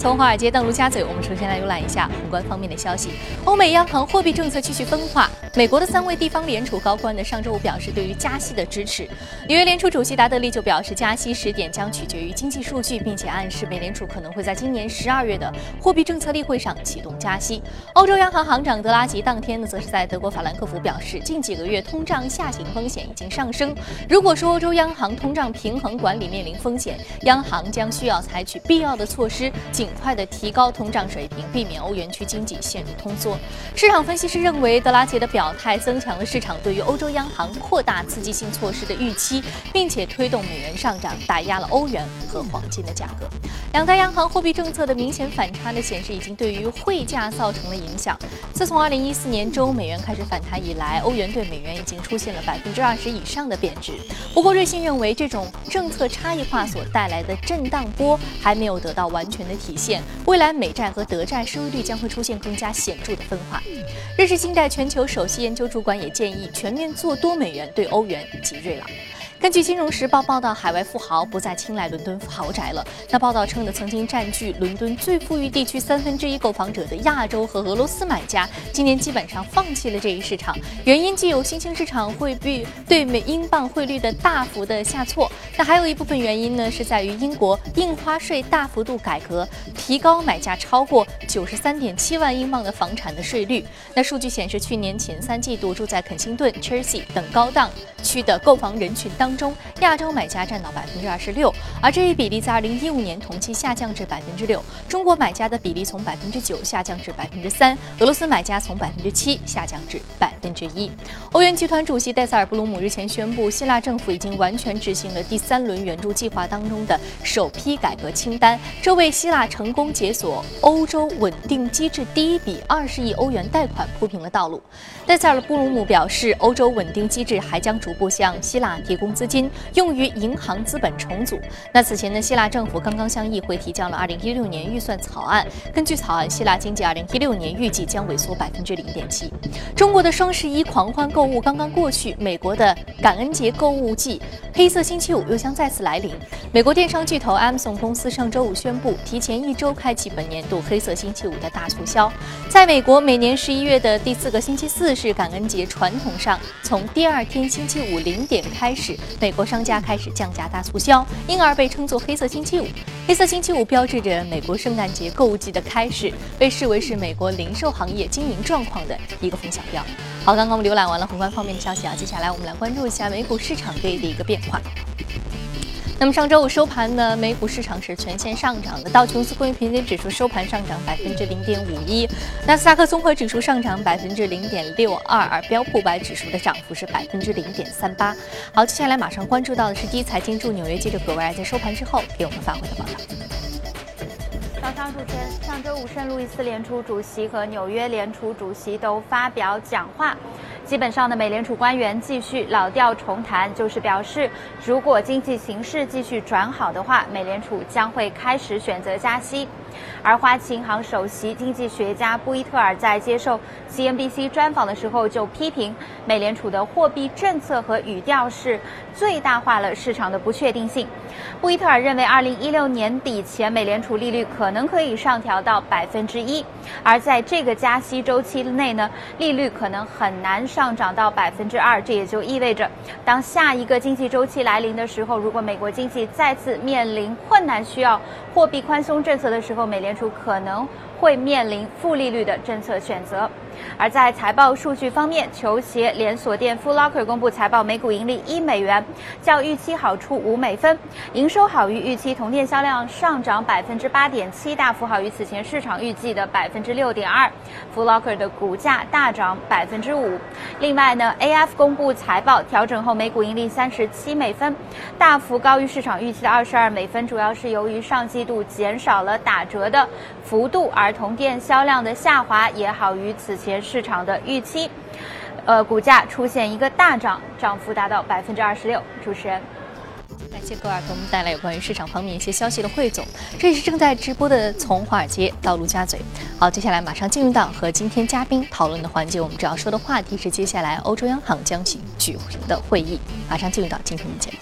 从华尔街到陆家嘴，我们首先来浏览一下宏观方面的消息。欧美央行货币政策继续分化。美国的三位地方联储高官呢，上周五表示对于加息的支持。纽约联储主席达德利就表示，加息时点将取决于经济数据，并且暗示美联储可能会在今年十二月的货币政策例会上启动加息。欧洲央行行长德拉吉当天呢，则是在德国法兰克福表示，近几个月通胀下行风险已经上升。如果说欧洲央行通胀平衡管理面临风险，央行将需要采取必要的措施，尽快的提高通胀水平，避免欧元区经济陷入通缩。市场分析师认为，德拉吉的表态增强了市场对于欧洲央行扩大刺激性措施的预期，并且推动美元上涨，打压了欧元和黄金的价格。两大央行货币政策的明显反差呢，显示已经对于汇价造成了影响。自从2014年中美元开始反弹以来，欧元对美元已经出现了百分之二十以上的贬值。不过，瑞信认为这种政策差异化所带来的震荡波还没有得到完全的体，现未来美债和德债收益率将会出现更加显著的分化。瑞士信贷全球首席研究主管也建议全面做多美元对欧元及瑞郎。根据《金融时报》报道，海外富豪不再青睐伦敦豪宅了。那报道称呢曾经占据伦敦最富裕地区三分之一购房者的亚洲和俄罗斯买家，今年基本上放弃了这一市场。原因既有新兴市场汇率对美英镑汇率的大幅的下挫，那还有一部分原因呢，是在于英国印花税大幅度改革，提高买价超过九十三点七万英镑的房产的税率。那数据显示，去年前三季度住在肯辛顿、Chelsea 等高档区的购房人群当。中，亚洲买家占到百分之二十六，而这一比例在二零一五年同期下降至百分之六。中国买家的比例从百分之九下降至百分之三，俄罗斯买家从百分之七下降至百分之一。欧元集团主席戴塞尔布鲁姆日前宣布，希腊政府已经完全执行了第三轮援助计划当中的首批改革清单，这为希腊成功解锁欧洲稳定机制第一笔二十亿欧元贷款铺平了道路。戴塞尔布鲁姆表示，欧洲稳定机制还将逐步向希腊提供。资金用于银行资本重组。那此前呢，希腊政府刚刚向议会提交了二零一六年预算草案。根据草案，希腊经济二零一六年预计将萎缩百分之零点七。中国的双十一狂欢购物刚刚过去，美国的感恩节购物季黑色星期五又将再次来临。美国电商巨头 Amazon 公司上周五宣布，提前一周开启本年度黑色星期五的大促销。在美国，每年十一月的第四个星期四是感恩节，传统上从第二天星期五零点开始。美国商家开始降价大促销，因而被称作“黑色星期五”。黑色星期五标志着美国圣诞节购物季的开始，被视为是美国零售行业经营状况的一个风向标。好，刚刚我们浏览完了宏观方面的消息啊，接下来我们来关注一下美股市场对的一个变化。那么上周五收盘呢，美股市场是全线上涨的，道琼斯工业平均指数收盘上涨百分之零点五一，纳斯达克综合指数上涨百分之零点六二，而标普五百指数的涨幅是百分之零点三八。好，接下来马上关注到的是第一财经驻纽约记者葛维尔在收盘之后给我们发回的报道。早上主持人，上周五圣路易斯联储主席和纽约联储主席都发表讲话。基本上的，美联储官员继续老调重弹，就是表示，如果经济形势继续转好的话，美联储将会开始选择加息。而花旗银行首席经济学家布伊特尔在接受 CNBC 专访的时候，就批评美联储的货币政策和语调是最大化了市场的不确定性。布伊特尔认为，二零一六年底前，美联储利率可能可以上调到百分之一，而在这个加息周期内呢，利率可能很难上涨到百分之二。这也就意味着，当下一个经济周期来临的时候，如果美国经济再次面临困难，需要货币宽松政策的时候，美联储可能会面临负利率的政策选择。而在财报数据方面，球鞋连锁店 Foot Locker 公布财报，每股盈利一美元，较预期好出五美分，营收好于预期，同店销量上涨百分之八点七，大幅好于此前市场预计的百分之六点二。Foot Locker 的股价大涨百分之五。另外呢，AF 公布财报，调整后每股盈利三十七美分，大幅高于市场预期的二十二美分，主要是由于上季度减少了打折的幅度，而同店销量的下滑也好于此前。市场的预期，呃，股价出现一个大涨，涨幅达到百分之二十六。主持人，感谢各位给我们带来有关于市场方面一些消息的汇总。这里是正在直播的从华尔街到陆家嘴。好，接下来马上进入到和今天嘉宾讨论的环节。我们主要说的话题是接下来欧洲央行将举举行的会议。马上进入到今天的节目。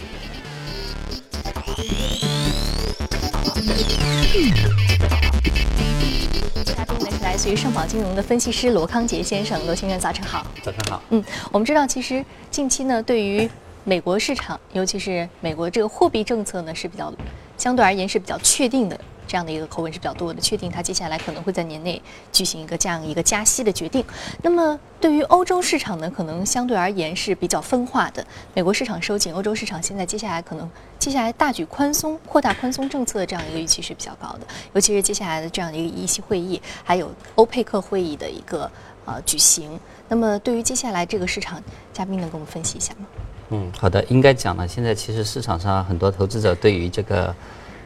局盛宝金融的分析师罗康杰先生，罗先生早晨好。早晨好。嗯，我们知道，其实近期呢，对于美国市场，尤其是美国这个货币政策呢，是比较相对而言是比较确定的。这样的一个口吻是比较多的，确定它接下来可能会在年内举行一个这样一个加息的决定。那么对于欧洲市场呢，可能相对而言是比较分化的。美国市场收紧，欧洲市场现在接下来可能接下来大举宽松、扩大宽松政策的这样一个预期是比较高的，尤其是接下来的这样的一个议息会议，还有欧佩克会议的一个呃举行。那么对于接下来这个市场，嘉宾能给我们分析一下吗？嗯，好的，应该讲呢，现在其实市场上很多投资者对于这个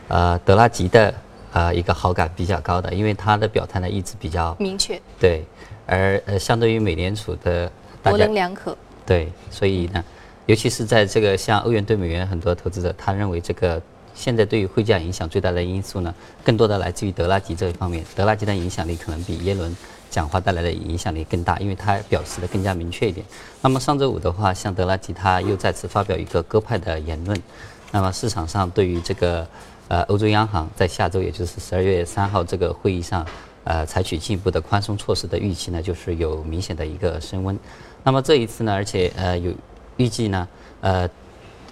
呃德拉吉的。呃，一个好感比较高的，因为他的表态呢一直比较明确，对，而呃，相对于美联储的模棱两可，对，所以呢，尤其是在这个像欧元对美元，很多投资者他认为这个现在对于汇价影响最大的因素呢，更多的来自于德拉吉这一方面，德拉吉的影响力可能比耶伦讲话带来的影响力更大，因为他表示的更加明确一点。那么上周五的话，像德拉吉他又再次发表一个鸽派的言论，那么市场上对于这个。呃，欧洲央行在下周，也就是十二月三号这个会议上，呃，采取进一步的宽松措施的预期呢，就是有明显的一个升温。那么这一次呢，而且呃有预计呢，呃，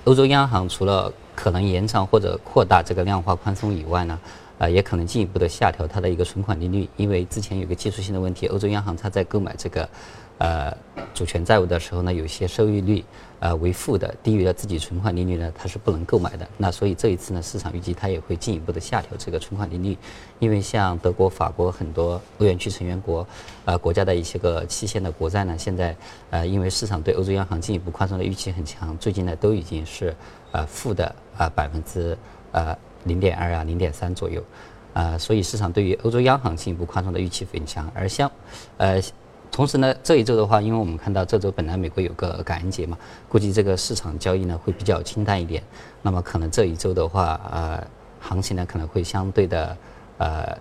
欧洲央行除了可能延长或者扩大这个量化宽松以外呢，呃，也可能进一步的下调它的一个存款利率，因为之前有个技术性的问题，欧洲央行它在购买这个。呃，主权债务的时候呢，有些收益率呃为负的，低于了自己存款利率呢，它是不能购买的。那所以这一次呢，市场预计它也会进一步的下调这个存款利率，因为像德国、法国很多欧元区成员国呃国家的一些个期限的国债呢，现在呃因为市场对欧洲央行进一步宽松的预期很强，最近呢都已经是呃负的啊百分之呃零点二啊零点三左右，呃所以市场对于欧洲央行进一步宽松的预期很强，而像呃。同时呢，这一周的话，因为我们看到这周本来美国有个感恩节嘛，估计这个市场交易呢会比较清淡一点。那么可能这一周的话，呃，行情呢可能会相对的呃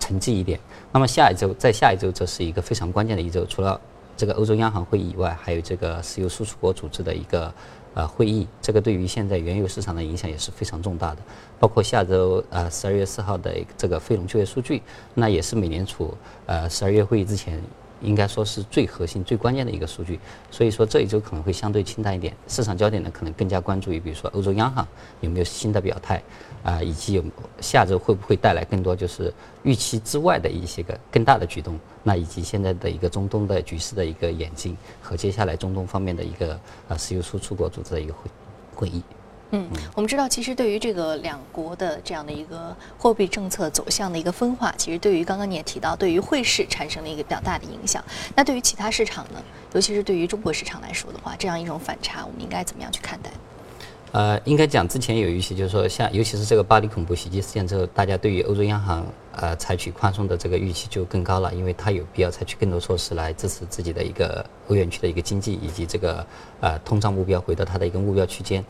沉寂一点。那么下一周，在下一周，这是一个非常关键的一周，除了这个欧洲央行会议以外，还有这个石油输出国组织的一个呃会议。这个对于现在原油市场的影响也是非常重大的。包括下周呃十二月四号的这个非农就业数据，那也是美联储呃十二月会议之前。应该说是最核心、最关键的一个数据，所以说这一周可能会相对清淡一点，市场焦点呢可能更加关注于，比如说欧洲央行有没有新的表态，啊，以及有下周会不会带来更多就是预期之外的一些个更大的举动，那以及现在的一个中东的局势的一个演进和接下来中东方面的一个呃石油输出国组织的一个会会议。嗯，我们知道，其实对于这个两国的这样的一个货币政策走向的一个分化，其实对于刚刚你也提到，对于汇市产生了一个比较大的影响。那对于其他市场呢？尤其是对于中国市场来说的话，这样一种反差，我们应该怎么样去看待？呃，应该讲之前有一些，就是说，像尤其是这个巴黎恐怖袭击事件之后，大家对于欧洲央行呃采取宽松的这个预期就更高了，因为它有必要采取更多措施来支持自己的一个欧元区的一个经济以及这个呃通胀目标回到它的一个目标区间。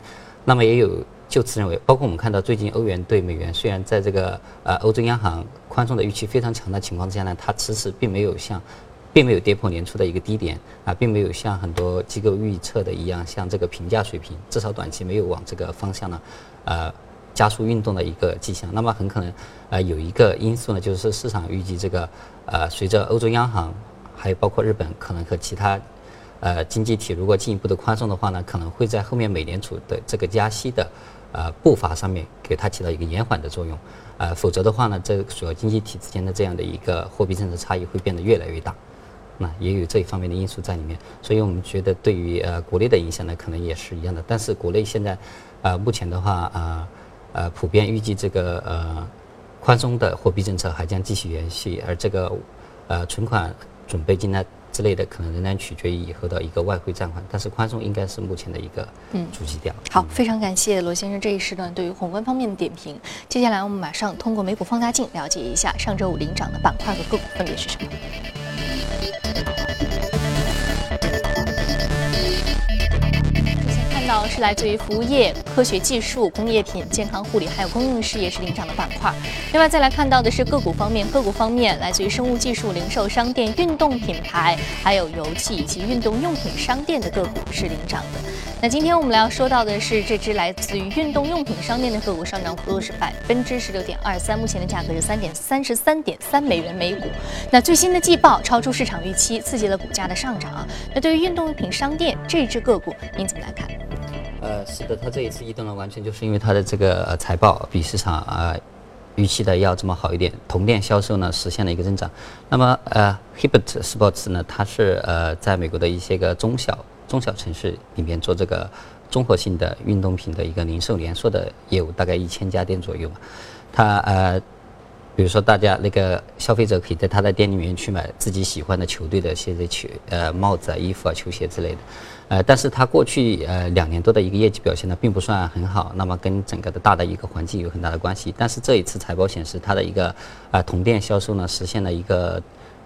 那么也有就此认为，包括我们看到最近欧元对美元，虽然在这个呃欧洲央行宽松的预期非常强的情况之下呢，它迟迟并没有像，并没有跌破年初的一个低点啊，并没有像很多机构预测的一样，像这个评价水平，至少短期没有往这个方向呢，呃加速运动的一个迹象。那么很可能呃有一个因素呢，就是市场预计这个呃随着欧洲央行还有包括日本可能和其他。呃，经济体如果进一步的宽松的话呢，可能会在后面美联储的这个加息的呃步伐上面给它起到一个延缓的作用，呃，否则的话呢，这主要经济体之间的这样的一个货币政策差异会变得越来越大，那也有这一方面的因素在里面，所以我们觉得对于呃国内的影响呢，可能也是一样的。但是国内现在，呃，目前的话呃，呃，普遍预计这个呃宽松的货币政策还将继续延续，而这个呃存款准备金呢。之类的可能仍然取决于以后的一个外汇占款，但是宽松应该是目前的一个嗯主基调。好，非常感谢罗先生这一时段对于宏观方面的点评。接下来我们马上通过美股放大镜了解一下上周五领涨的板块和个股分别是什么。是来自于服务业。科学技术、工业品、健康护理还有公用事业是领涨的板块。另外再来看到的是个股方面，个股方面来自于生物技术、零售商店、运动品牌，还有油气以及运动用品商店的个股是领涨的。那今天我们来要说到的是这只来自于运动用品商店的个股，上涨幅度是百分之十六点二三，目前的价格是三点三十三点三美元每股。那最新的季报超出市场预期，刺激了股价的上涨啊。那对于运动用品商店这只个股，您怎么来看？呃，是的，它这一次异动呢，完全就是因为它的这个财报比市场啊预期的要这么好一点，同店销售呢实现了一个增长。那么呃，Hibbett Sports 呢，它是呃在美国的一些个中小中小城市里面做这个综合性的运动品的一个零售连锁的业务，大概一千家店左右吧。它呃，比如说大家那个消费者可以在他的店里面去买自己喜欢的球队的鞋子、球呃帽子啊、衣服啊、球鞋之类的。呃，但是他过去呃两年多的一个业绩表现呢，并不算很好，那么跟整个的大的一个环境有很大的关系。但是这一次财报显示，它的一个啊同店销售呢实现了一个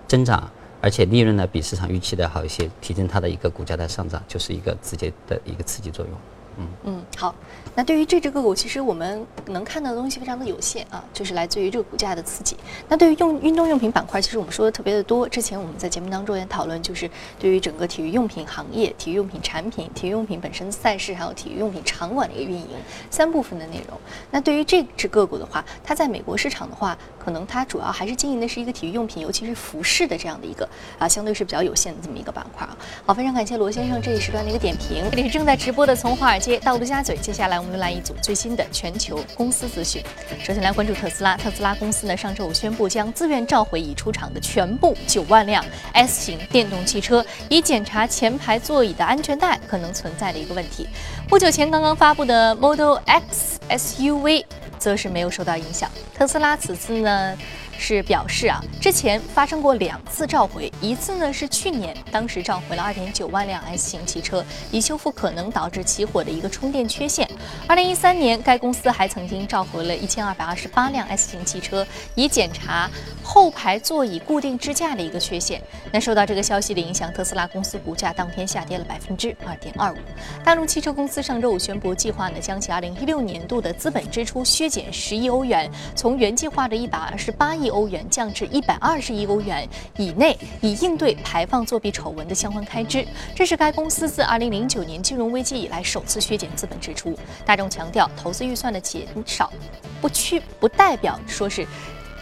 增长。而且利润呢比市场预期的好一些，提振它的一个股价的上涨，就是一个直接的一个刺激作用。嗯嗯，好。那对于这只个股，其实我们能看到的东西非常的有限啊，就是来自于这个股价的刺激。那对于用运动用品板块，其实我们说的特别的多。之前我们在节目当中也讨论，就是对于整个体育用品行业、体育用品产品、体育用品本身的赛事，还有体育用品场馆的一个运营三部分的内容。那对于这只个股的话，它在美国市场的话，可能它主要还是经营的是一个体育用品，尤其是服饰的这样的一个啊，相对是比较有限的这么一个板块啊。好，非常感谢罗先生这一时段的一个点评。这里是正在直播的从华尔街到陆家嘴，接下来我们来一组最新的全球公司资讯。首先来关注特斯拉，特斯拉公司呢上周五宣布将自愿召回已出厂的全部九万辆 S 型电动汽车，以检查前排座椅的安全带可能存在的一个问题。不久前刚刚发布的 Model X SUV 则是没有受到影响。特斯拉此次呢？是表示啊，之前发生过两次召回，一次呢是去年，当时召回了二点九万辆 S 型汽车，以修复可能导致起火的一个充电缺陷。二零一三年，该公司还曾经召回了一千二百二十八辆 S 型汽车，以检查后排座椅固定支架的一个缺陷。那受到这个消息的影响，特斯拉公司股价当天下跌了百分之二点二五。大陆汽车公司上周五宣布，计划呢将其二零一六年度的资本支出削减十亿欧元，从原计划的一百二十八亿。欧元降至一百二十亿欧元以内，以应对排放作弊丑闻的相关开支。这是该公司自二零零九年金融危机以来首次削减资本支出。大众强调，投资预算的减少不去不代表说是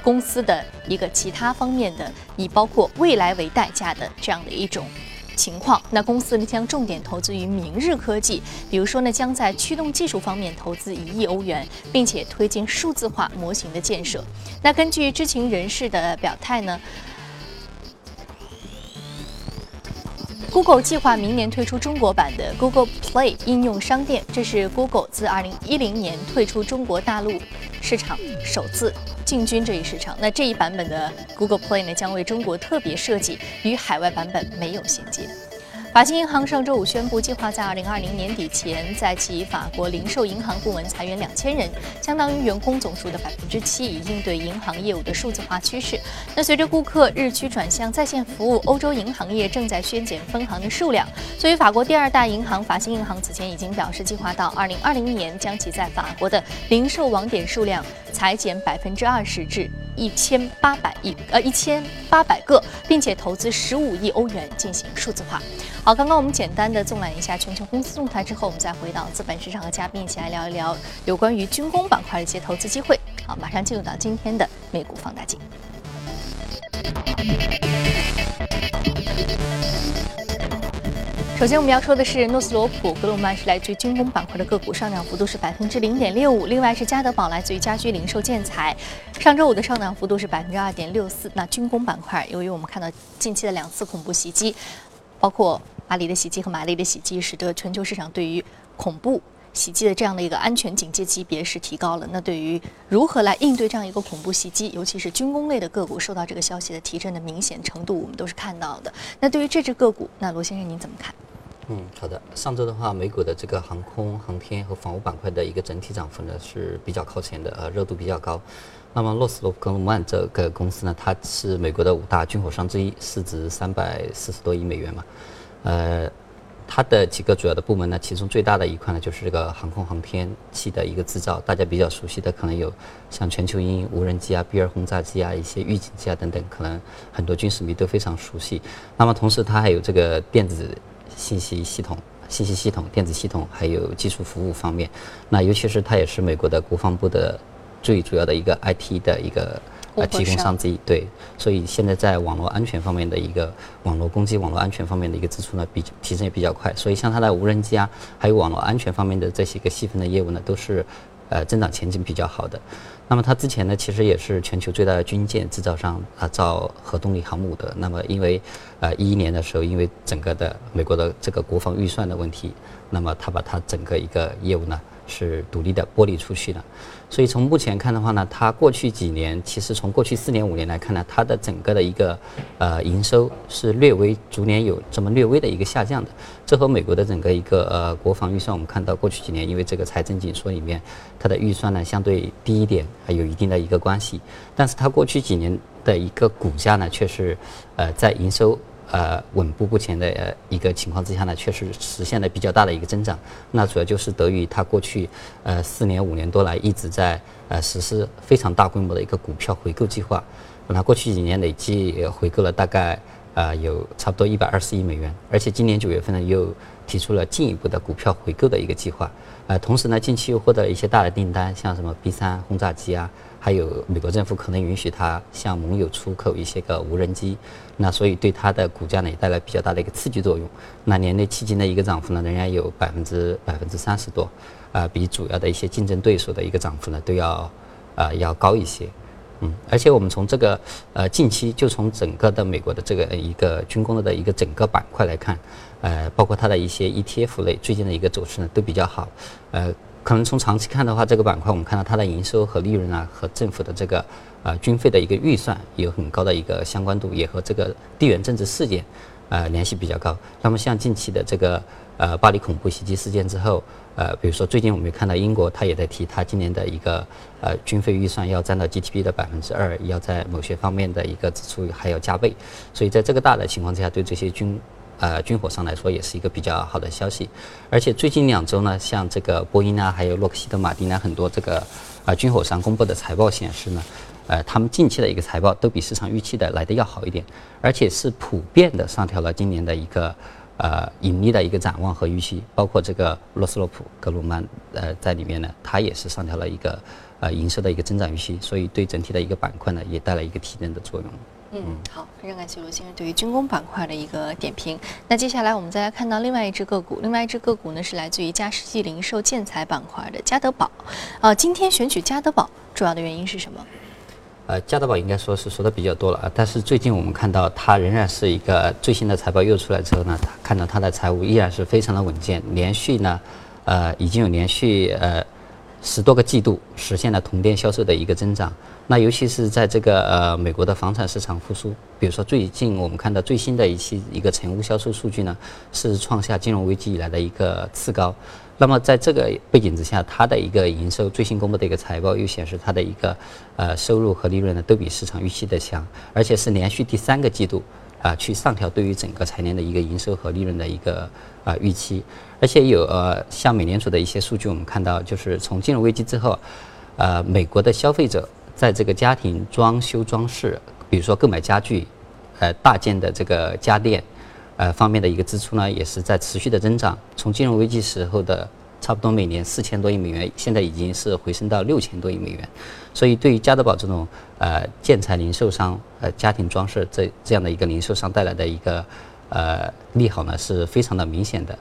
公司的一个其他方面的以包括未来为代价的这样的一种。情况，那公司呢将重点投资于明日科技，比如说呢将在驱动技术方面投资一亿欧元，并且推进数字化模型的建设。那根据知情人士的表态呢，Google 计划明年推出中国版的 Google Play 应用商店，这是 Google 自2010年退出中国大陆市场首次。进军这一市场，那这一版本的 Google Play 呢，将为中国特别设计，与海外版本没有衔接。法兴银行上周五宣布，计划在二零二零年底前，在其法国零售银行部门裁员两千人，相当于员工总数的百分之七，以应对银行业务的数字化趋势。那随着顾客日趋转向在线服务，欧洲银行业正在削减分行的数量。作为法国第二大银行，法兴银行此前已经表示，计划到二零二零年将其在法国的零售网点数量裁减百分之二十至。一千八百亿，呃，一千八百个，并且投资十五亿欧元进行数字化。好，刚刚我们简单的纵览一下全球公司动态之后，我们再回到资本市场和嘉宾一起来聊一聊有关于军工板块的一些投资机会。好，马上进入到今天的美股放大镜。首先我们要说的是诺斯罗普格鲁曼是来自于军工板块的个股，上涨幅度是百分之零点六五。另外是加德宝来自于家居零售建材，上周五的上涨幅度是百分之二点六四。那军工板块，由于我们看到近期的两次恐怖袭击，包括巴黎的袭击和马里的袭击，使得全球市场对于恐怖袭击的这样的一个安全警戒级别是提高了。那对于如何来应对这样一个恐怖袭击，尤其是军工类的个股受到这个消息的提振的明显程度，我们都是看到的。那对于这只个股，那罗先生您怎么看？嗯，好的。上周的话，美股的这个航空航天和房屋板块的一个整体涨幅呢是比较靠前的，呃，热度比较高。那么洛斯罗格鲁曼这个公司呢，它是美国的五大军火商之一，市值三百四十多亿美元嘛。呃，它的几个主要的部门呢，其中最大的一块呢，就是这个航空航天器的一个制造。大家比较熟悉的可能有像全球鹰、无人机啊、B 二轰炸机啊、一些预警机啊等等，可能很多军事迷都非常熟悉。那么同时，它还有这个电子信息系统、信息系统、电子系统，还有技术服务方面。那尤其是它也是美国的国防部的最主要的一个 IT 的一个。呃，提供商之一，对，所以现在在网络安全方面的一个网络攻击、网络安全方面的一个支出呢，比提升也比较快。所以像它的无人机啊，还有网络安全方面的这些个细分的业务呢，都是呃增长前景比较好的。那么它之前呢，其实也是全球最大的军舰制造商啊，造核动力航母的。那么因为呃一一年的时候，因为整个的美国的这个国防预算的问题，那么它把它整个一个业务呢。是独立的剥离出去的，所以从目前看的话呢，它过去几年，其实从过去四年五年来看呢，它的整个的一个呃营收是略微逐年有这么略微的一个下降的。这和美国的整个一个呃国防预算，我们看到过去几年因为这个财政紧缩里面，它的预算呢相对低一点，还有一定的一个关系。但是它过去几年的一个股价呢，却是呃在营收。呃，稳步不前的一个情况之下呢，确实实现了比较大的一个增长。那主要就是得益于它过去呃四年五年多来一直在呃实施非常大规模的一个股票回购计划。那过去几年累计回购了大概呃有差不多一百二十亿美元，而且今年九月份呢又提出了进一步的股票回购的一个计划。呃，同时呢，近期又获得一些大的订单，像什么 B 三轰炸机啊。还有美国政府可能允许它向盟友出口一些个无人机，那所以对它的股价呢也带来比较大的一个刺激作用。那年内迄今的一个涨幅呢，仍然有百分之百分之三十多，啊，比主要的一些竞争对手的一个涨幅呢都要啊要高一些。嗯，而且我们从这个呃近期就从整个的美国的这个一个军工的一个整个板块来看，呃，包括它的一些 ETF 类最近的一个走势呢都比较好，呃。可能从长期看的话，这个板块我们看到它的营收和利润啊，和政府的这个呃军费的一个预算有很高的一个相关度，也和这个地缘政治事件呃联系比较高。那么像近期的这个呃巴黎恐怖袭击事件之后，呃比如说最近我们看到英国它也在提，它今年的一个呃军费预算要占到 GDP 的百分之二，要在某些方面的一个支出还要加倍。所以在这个大的情况之下，对这些军呃，军火商来说也是一个比较好的消息，而且最近两周呢，像这个波音啊，还有洛克希德马丁啊，很多这个啊军火商公布的财报显示呢，呃，他们近期的一个财报都比市场预期的来的要好一点，而且是普遍的上调了今年的一个呃盈利的一个展望和预期，包括这个罗斯洛普格鲁曼呃在里面呢，它也是上调了一个呃营收的一个增长预期，所以对整体的一个板块呢，也带来一个提振的作用。嗯，好，非常感谢罗先生对于军工板块的一个点评。那接下来我们再来看到另外一只个股，另外一只个股呢是来自于加世纪零售建材板块的嘉德宝。呃，今天选取嘉德宝主要的原因是什么？呃，嘉德宝应该说是说的比较多了啊，但是最近我们看到它仍然是一个最新的财报又出来之后呢，看到它的财务依然是非常的稳健，连续呢，呃，已经有连续呃十多个季度实现了同店销售的一个增长。那尤其是在这个呃美国的房产市场复苏，比如说最近我们看到最新的一期一个成屋销售数据呢，是创下金融危机以来的一个次高。那么在这个背景之下，它的一个营收最新公布的一个财报又显示它的一个呃收入和利润呢都比市场预期的强，而且是连续第三个季度啊去上调对于整个财年的一个营收和利润的一个啊预期。而且有呃像美联储的一些数据，我们看到就是从金融危机之后，呃美国的消费者。在这个家庭装修装饰，比如说购买家具，呃，大件的这个家电，呃方面的一个支出呢，也是在持续的增长。从金融危机时候的差不多每年四千多亿美元，现在已经是回升到六千多亿美元。所以，对于家德宝这种呃建材零售商、呃家庭装饰这这样的一个零售商带来的一个呃利好呢，是非常的明显的。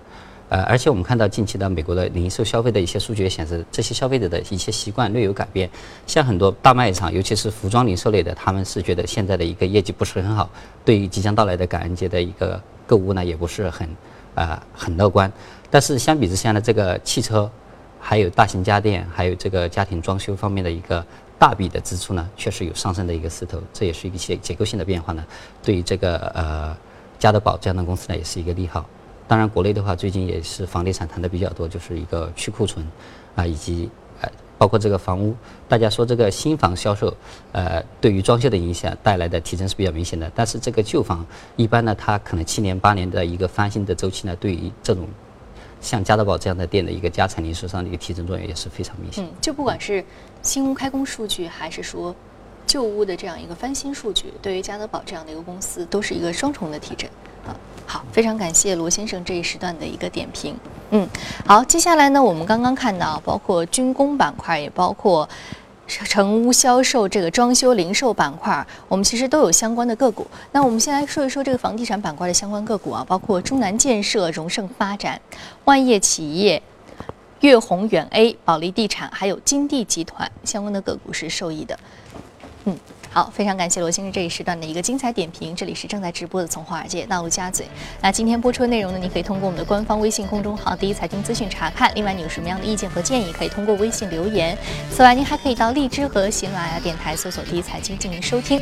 呃，而且我们看到近期的美国的零售消费的一些数据也显示，这些消费者的一些习惯略有改变。像很多大卖场，尤其是服装零售类的，他们是觉得现在的一个业绩不是很好，对于即将到来的感恩节的一个购物呢，也不是很啊很乐观。但是相比之下呢，这个汽车、还有大型家电、还有这个家庭装修方面的一个大笔的支出呢，确实有上升的一个势头。这也是一些结构性的变化呢，对于这个呃家德宝这样的公司呢，也是一个利好。当然，国内的话，最近也是房地产谈的比较多，就是一个去库存，啊，以及包括这个房屋，大家说这个新房销售，呃，对于装修的影响带来的提升是比较明显的。但是这个旧房一般呢，它可能七年八年的一个翻新的周期呢，对于这种像家得宝这样的店的一个家产零售商的一个提升作用也是非常明显。嗯，就不管是新屋开工数据，还是说旧屋的这样一个翻新数据，对于家得宝这样的一个公司，都是一个双重的提振。好，非常感谢罗先生这一时段的一个点评。嗯，好，接下来呢，我们刚刚看到，包括军工板块，也包括成屋销售这个装修零售板块，我们其实都有相关的个股。那我们先来说一说这个房地产板块的相关个股啊，包括中南建设、荣盛发展、万业企业、粤宏远 A、保利地产，还有金地集团相关的个股是受益的。好，非常感谢罗先生这一时段的一个精彩点评。这里是正在直播的《从华尔街到陆家嘴》。那今天播出的内容呢，你可以通过我们的官方微信公众号“第一财经资讯”查看。另外，你有什么样的意见和建议，可以通过微信留言。此外，您还可以到荔枝和喜马拉雅电台搜索“第一财经”进行收听。